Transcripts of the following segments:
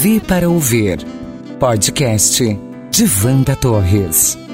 Vi para ouvir. Podcast de Vanda Torres.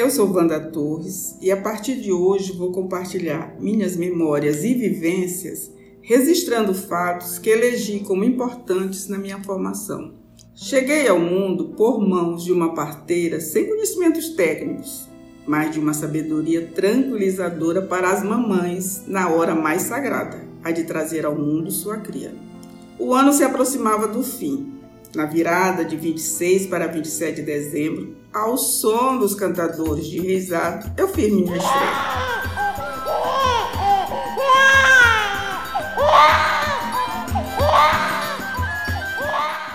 Eu sou Wanda Torres e a partir de hoje vou compartilhar minhas memórias e vivências registrando fatos que elegi como importantes na minha formação. Cheguei ao mundo por mãos de uma parteira sem conhecimentos técnicos, mas de uma sabedoria tranquilizadora para as mamães na hora mais sagrada, a de trazer ao mundo sua cria. O ano se aproximava do fim na virada de 26 para 27 de dezembro, ao som dos cantadores de risado, eu fiz minha estreia.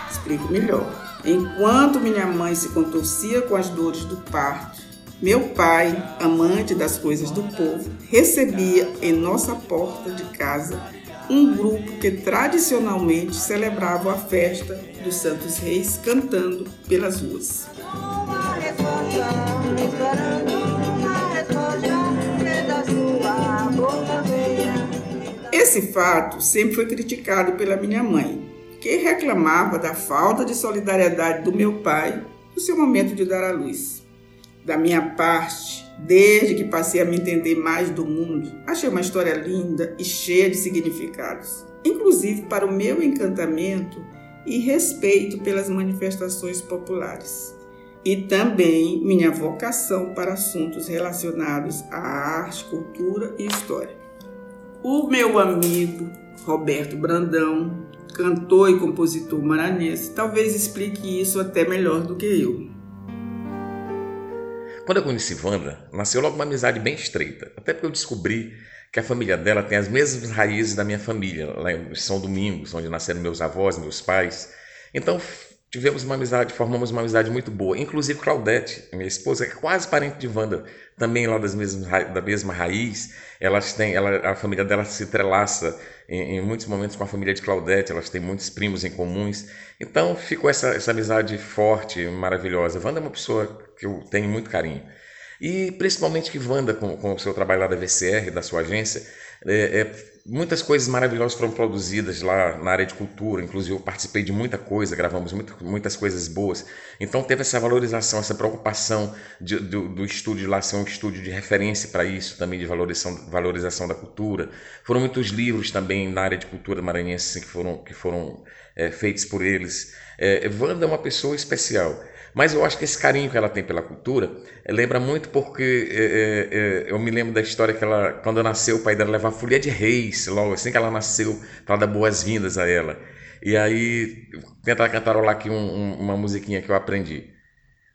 Explico melhor. Enquanto minha mãe se contorcia com as dores do parto, meu pai, amante das coisas do povo, recebia em nossa porta de casa um grupo que tradicionalmente celebrava a festa dos Santos Reis cantando pelas ruas. Esse fato sempre foi criticado pela minha mãe, que reclamava da falta de solidariedade do meu pai no seu momento de dar à luz. Da minha parte, Desde que passei a me entender mais do mundo, achei uma história linda e cheia de significados, inclusive para o meu encantamento e respeito pelas manifestações populares. E também minha vocação para assuntos relacionados à arte, cultura e história. O meu amigo Roberto Brandão, cantor e compositor maranhense, talvez explique isso até melhor do que eu. Quando eu conheci Wanda, nasceu logo uma amizade bem estreita. Até porque eu descobri que a família dela tem as mesmas raízes da minha família, lá em São Domingos, onde nasceram meus avós, meus pais. Então tivemos uma amizade, formamos uma amizade muito boa. Inclusive Claudete, minha esposa, é quase parente de Wanda, também lá das mesmas, da mesma raiz. Elas têm, ela, a família dela se entrelaça em, em, muitos momentos com a família de Claudete, elas têm muitos primos em comuns. Então ficou essa, essa amizade forte, maravilhosa. Wanda é uma pessoa que eu tenho muito carinho. E principalmente que Wanda, com, com o seu trabalho lá da VCR, da sua agência, é, é, muitas coisas maravilhosas foram produzidas lá na área de cultura, inclusive eu participei de muita coisa, gravamos muito, muitas coisas boas. Então teve essa valorização, essa preocupação de, do, do estúdio lá ser um estúdio de referência para isso, também de valorização, valorização da cultura. Foram muitos livros também na área de cultura maranhense que foram, que foram é, feitos por eles. É, Wanda é uma pessoa especial. Mas eu acho que esse carinho que ela tem pela cultura eh, lembra muito porque é, é, eu me lembro da história que ela, quando nasceu, o pai dela levava folha de reis, logo assim que ela nasceu, para dar boas-vindas a ela. E aí, tentar cantarolar aqui um, um, uma musiquinha que eu aprendi.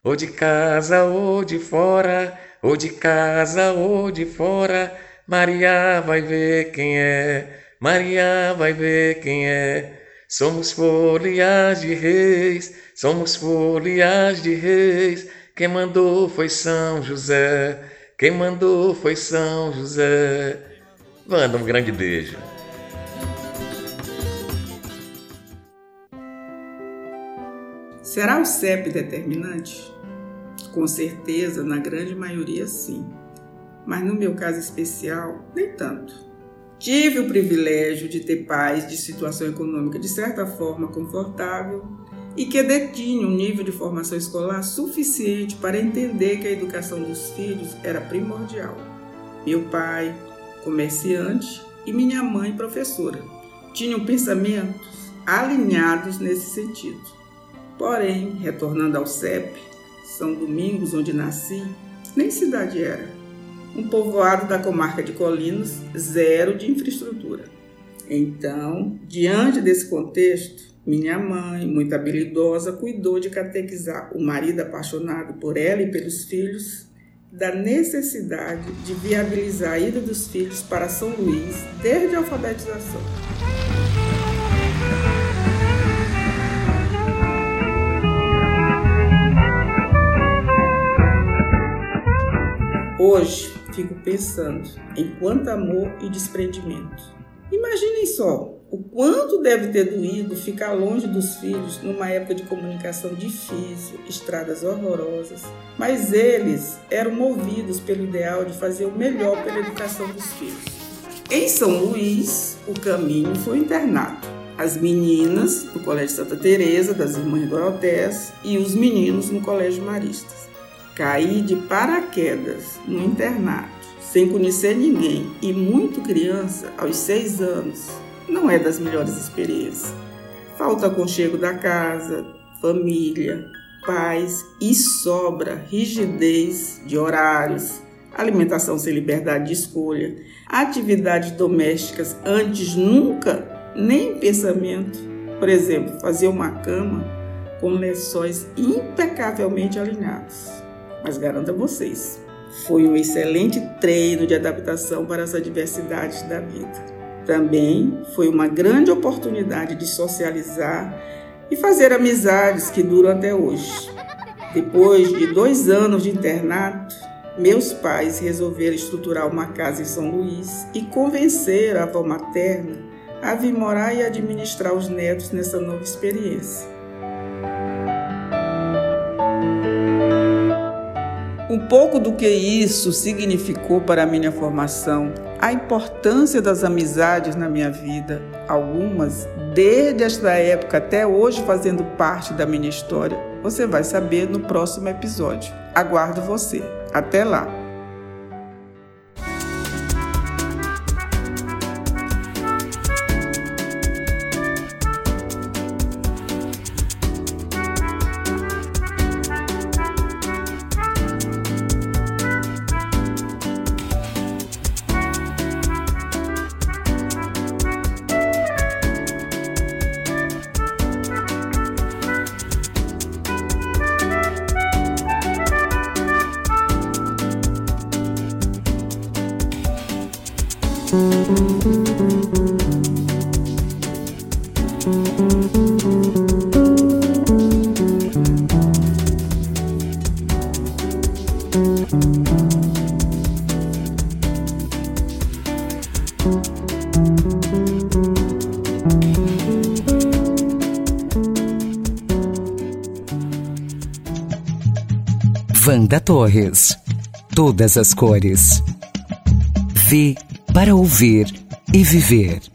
Ou de casa ou de fora, ou de casa ou de fora, Maria vai ver quem é, Maria vai ver quem é. Somos folhas de reis, somos folhas de reis. Quem mandou foi São José, quem mandou foi São José. Manda um grande beijo. Será o CEP determinante? Com certeza, na grande maioria, sim. Mas no meu caso especial, nem tanto. Tive o privilégio de ter pais de situação econômica de certa forma confortável e que detinham um nível de formação escolar suficiente para entender que a educação dos filhos era primordial. Meu pai, comerciante, e minha mãe, professora, tinham pensamentos alinhados nesse sentido. Porém, retornando ao CEP, São Domingos, onde nasci, nem cidade era um povoado da comarca de Colinos, zero de infraestrutura. Então, diante desse contexto, minha mãe, muito habilidosa, cuidou de catequizar o marido apaixonado por ela e pelos filhos da necessidade de viabilizar a ida dos filhos para São Luís desde a alfabetização. Hoje fico pensando em quanto amor e desprendimento. Imaginem só o quanto deve ter doído ficar longe dos filhos numa época de comunicação difícil, estradas horrorosas, mas eles eram movidos pelo ideal de fazer o melhor pela educação dos filhos. Em São Luís, o caminho foi internato. As meninas no Colégio Santa Teresa das Irmãs Dorotéas e os meninos no Colégio Maristas. Caí de paraquedas no internato, sem conhecer ninguém e muito criança, aos seis anos, não é das melhores experiências. Falta aconchego da casa, família, paz e sobra rigidez de horários, alimentação sem liberdade de escolha, atividades domésticas antes nunca nem pensamento. Por exemplo, fazer uma cama com lençóis impecavelmente alinhados. Mas garanto a vocês, foi um excelente treino de adaptação para as adversidades da vida. Também foi uma grande oportunidade de socializar e fazer amizades que duram até hoje. Depois de dois anos de internato, meus pais resolveram estruturar uma casa em São Luís e convencer a avó materna a vir morar e administrar os netos nessa nova experiência. Um pouco do que isso significou para a minha formação, a importância das amizades na minha vida, algumas desde esta época até hoje fazendo parte da minha história, você vai saber no próximo episódio. Aguardo você. Até lá! Vanda Torres. Todas as cores. V para ouvir e viver.